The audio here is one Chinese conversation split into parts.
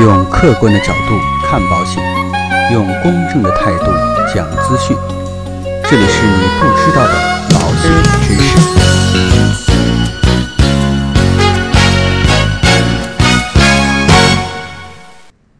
用客观的角度看保险，用公正的态度讲资讯。这里是你不知道的保险知识。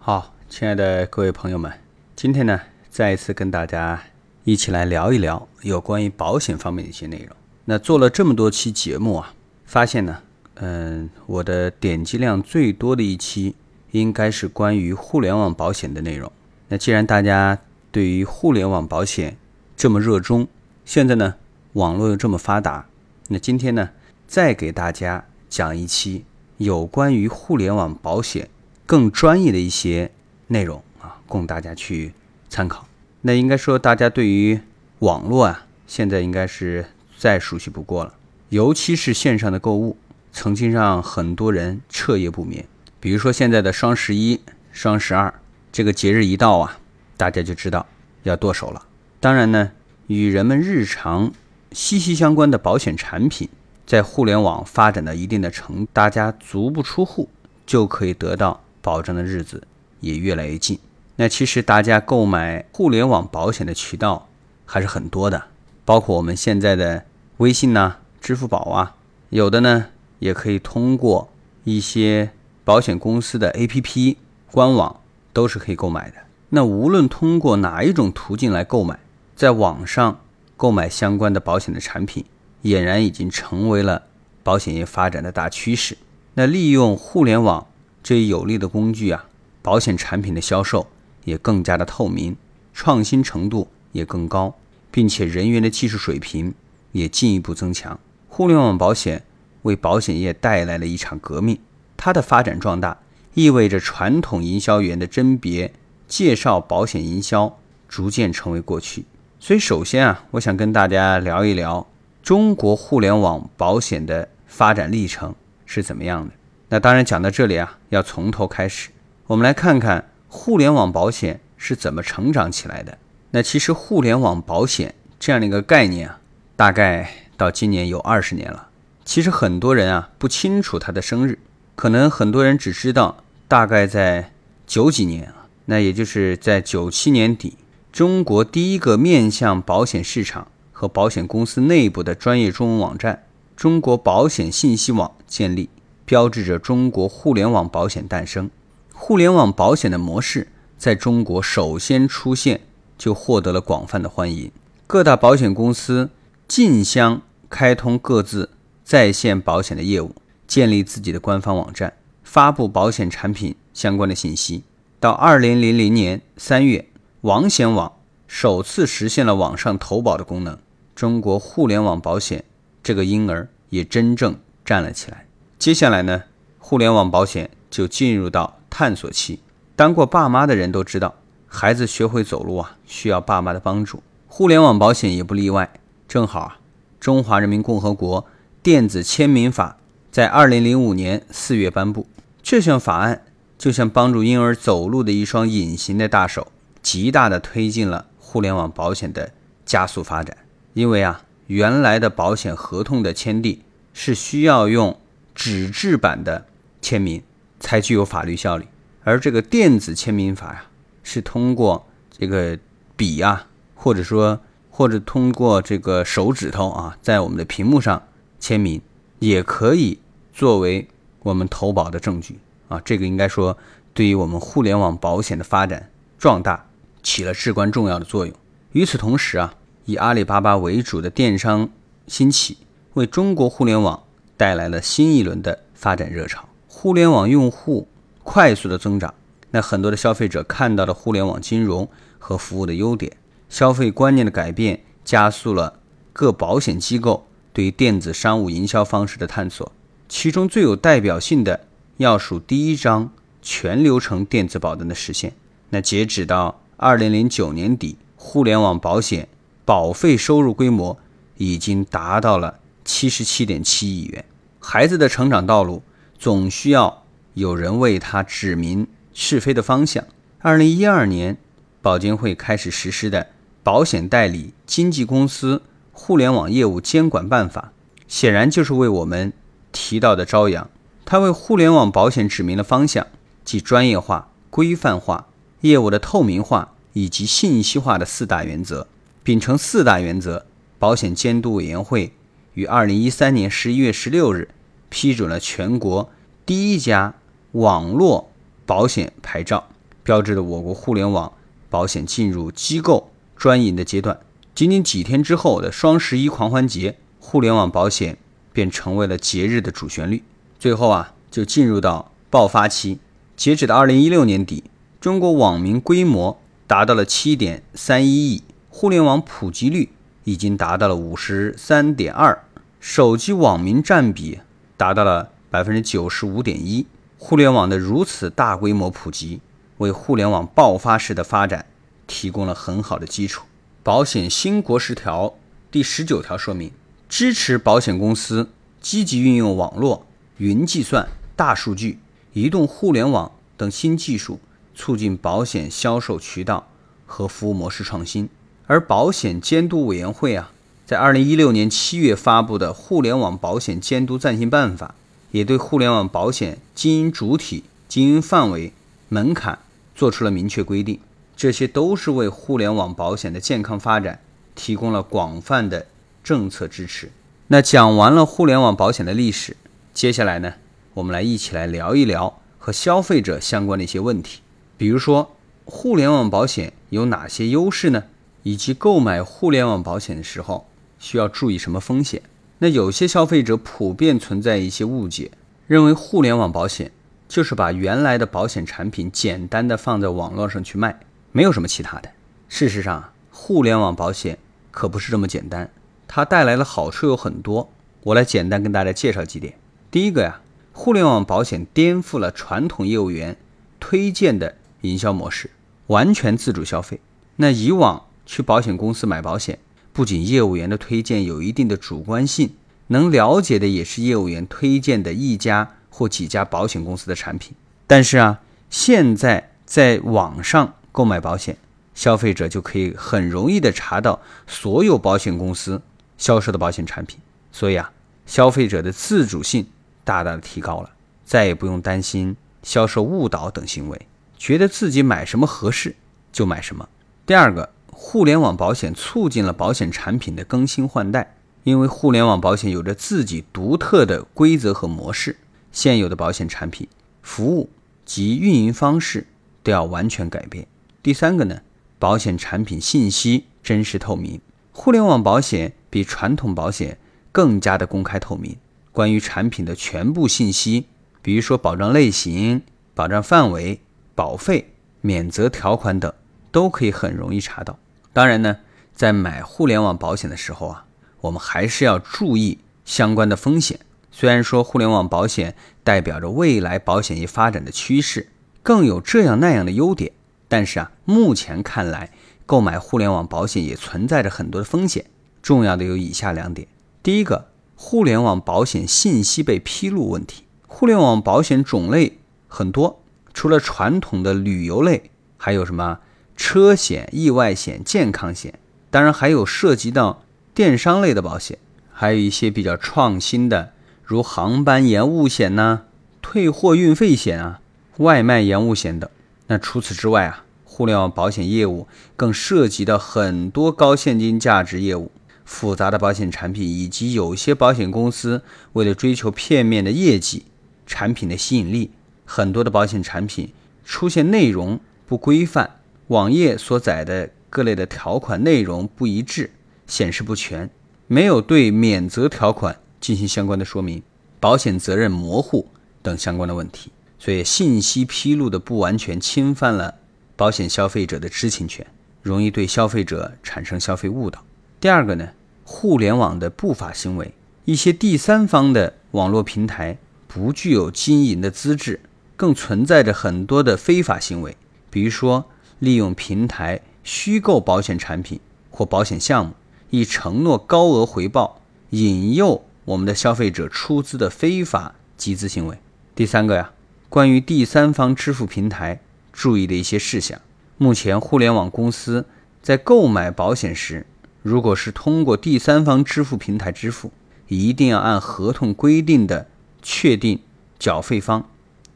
好，亲爱的各位朋友们，今天呢，再一次跟大家一起来聊一聊有关于保险方面的一些内容。那做了这么多期节目啊，发现呢，嗯，我的点击量最多的一期应该是关于互联网保险的内容。那既然大家对于互联网保险这么热衷，现在呢，网络又这么发达，那今天呢，再给大家讲一期有关于互联网保险更专业的一些内容啊，供大家去参考。那应该说，大家对于网络啊，现在应该是再熟悉不过了，尤其是线上的购物，曾经让很多人彻夜不眠。比如说现在的双十一、双十二，这个节日一到啊，大家就知道要剁手了。当然呢，与人们日常息息相关的保险产品，在互联网发展到一定的程，大家足不出户就可以得到保障的日子也越来越近。那其实大家购买互联网保险的渠道还是很多的，包括我们现在的微信呐、支付宝啊，有的呢也可以通过一些保险公司的 APP 官网都是可以购买的。那无论通过哪一种途径来购买，在网上购买相关的保险的产品，俨然已经成为了保险业发展的大趋势。那利用互联网这一有力的工具啊，保险产品的销售也更加的透明，创新程度也更高，并且人员的技术水平也进一步增强。互联网保险为保险业带来了一场革命，它的发展壮大意味着传统营销员的甄别、介绍保险营销逐渐成为过去。所以，首先啊，我想跟大家聊一聊中国互联网保险的发展历程是怎么样的。那当然讲到这里啊，要从头开始，我们来看看互联网保险是怎么成长起来的。那其实互联网保险这样的一个概念啊，大概到今年有二十年了。其实很多人啊不清楚它的生日，可能很多人只知道大概在九几年啊，那也就是在九七年底。中国第一个面向保险市场和保险公司内部的专业中文网站——中国保险信息网建立，标志着中国互联网保险诞生。互联网保险的模式在中国首先出现，就获得了广泛的欢迎。各大保险公司竞相开通各自在线保险的业务，建立自己的官方网站，发布保险产品相关的信息。到二零零零年三月。网险网首次实现了网上投保的功能，中国互联网保险这个婴儿也真正站了起来。接下来呢，互联网保险就进入到探索期。当过爸妈的人都知道，孩子学会走路啊，需要爸妈的帮助。互联网保险也不例外。正好啊，《中华人民共和国电子签名法》在二零零五年四月颁布，这项法案就像帮助婴儿走路的一双隐形的大手。极大的推进了互联网保险的加速发展，因为啊，原来的保险合同的签订是需要用纸质版的签名才具有法律效力，而这个电子签名法呀，是通过这个笔啊，或者说或者通过这个手指头啊，在我们的屏幕上签名，也可以作为我们投保的证据啊。这个应该说对于我们互联网保险的发展壮大。起了至关重要的作用。与此同时啊，以阿里巴巴为主的电商兴起，为中国互联网带来了新一轮的发展热潮。互联网用户快速的增长，那很多的消费者看到了互联网金融和服务的优点，消费观念的改变加速了各保险机构对于电子商务营销方式的探索。其中最有代表性的，要数第一张全流程电子保单的实现。那截止到。二零零九年底，互联网保险保费收入规模已经达到了七十七点七亿元。孩子的成长道路总需要有人为他指明是非的方向。二零一二年，保监会开始实施的《保险代理经纪公司互联网业务监管办法》，显然就是为我们提到的朝阳。它为互联网保险指明了方向，即专业化、规范化、业务的透明化以及信息化的四大原则。秉承四大原则，保险监督委员会于二零一三年十一月十六日批准了全国第一家网络保险牌照，标志着我国互联网保险进入机构专营的阶段。仅仅几天之后的双十一狂欢节，互联网保险便成为了节日的主旋律。最后啊，就进入到爆发期。截止到二零一六年底，中国网民规模达到了七点三一亿，互联网普及率已经达到了五十三点二，手机网民占比达到了百分之九十五点一。互联网的如此大规模普及，为互联网爆发式的发展提供了很好的基础。保险新国十条第十九条说明，支持保险公司积极运用网络、云计算、大数据、移动互联网等新技术，促进保险销售渠道和服务模式创新。而保险监督委员会啊，在二零一六年七月发布的《互联网保险监督暂行办法》，也对互联网保险经营主体、经营范围、门槛做出了明确规定。这些都是为互联网保险的健康发展提供了广泛的政策支持。那讲完了互联网保险的历史，接下来呢，我们来一起来聊一聊和消费者相关的一些问题。比如说，互联网保险有哪些优势呢？以及购买互联网保险的时候需要注意什么风险？那有些消费者普遍存在一些误解，认为互联网保险就是把原来的保险产品简单的放在网络上去卖。没有什么其他的。事实上，互联网保险可不是这么简单，它带来的好处有很多。我来简单跟大家介绍几点。第一个呀，互联网保险颠覆了传统业务员推荐的营销模式，完全自主消费。那以往去保险公司买保险，不仅业务员的推荐有一定的主观性，能了解的也是业务员推荐的一家或几家保险公司的产品。但是啊，现在在网上。购买保险，消费者就可以很容易的查到所有保险公司销售的保险产品，所以啊，消费者的自主性大大的提高了，再也不用担心销售误导等行为，觉得自己买什么合适就买什么。第二个，互联网保险促进了保险产品的更新换代，因为互联网保险有着自己独特的规则和模式，现有的保险产品、服务及运营方式都要完全改变。第三个呢，保险产品信息真实透明，互联网保险比传统保险更加的公开透明。关于产品的全部信息，比如说保障类型、保障范围、保费、免责条款等，都可以很容易查到。当然呢，在买互联网保险的时候啊，我们还是要注意相关的风险。虽然说互联网保险代表着未来保险业发展的趋势，更有这样那样的优点。但是啊，目前看来，购买互联网保险也存在着很多的风险。重要的有以下两点：第一个，互联网保险信息被披露问题。互联网保险种类很多，除了传统的旅游类，还有什么车险、意外险、健康险，当然还有涉及到电商类的保险，还有一些比较创新的，如航班延误险呐、退货运费险啊、外卖延误险等。那除此之外啊，互联网保险业务更涉及到很多高现金价值业务、复杂的保险产品，以及有些保险公司为了追求片面的业绩、产品的吸引力，很多的保险产品出现内容不规范、网页所载的各类的条款内容不一致、显示不全，没有对免责条款进行相关的说明，保险责任模糊等相关的问题。所以信息披露的不完全，侵犯了保险消费者的知情权，容易对消费者产生消费误导。第二个呢，互联网的不法行为，一些第三方的网络平台不具有经营的资质，更存在着很多的非法行为，比如说利用平台虚构保险产品或保险项目，以承诺高额回报，引诱我们的消费者出资的非法集资行为。第三个呀。关于第三方支付平台注意的一些事项。目前，互联网公司在购买保险时，如果是通过第三方支付平台支付，一定要按合同规定的确定缴费方，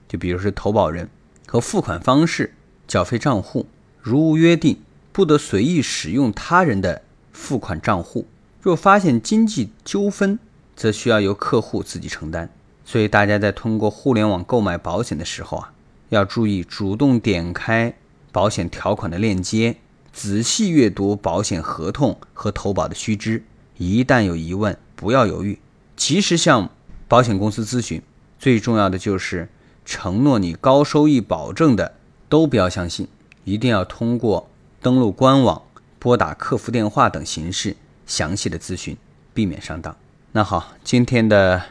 就比如是投保人，和付款方式、缴费账户，如无约定，不得随意使用他人的付款账户。若发现经济纠纷，则需要由客户自己承担。所以大家在通过互联网购买保险的时候啊，要注意主动点开保险条款的链接，仔细阅读保险合同和投保的须知。一旦有疑问，不要犹豫，及时向保险公司咨询。最重要的就是承诺你高收益保证的都不要相信，一定要通过登录官网、拨打客服电话等形式详细的咨询，避免上当。那好，今天的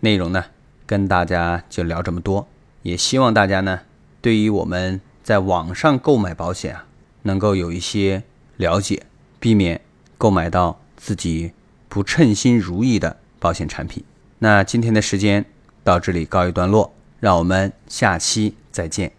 内容呢，跟大家就聊这么多。也希望大家呢，对于我们在网上购买保险啊，能够有一些了解，避免购买到。自己不称心如意的保险产品。那今天的时间到这里告一段落，让我们下期再见。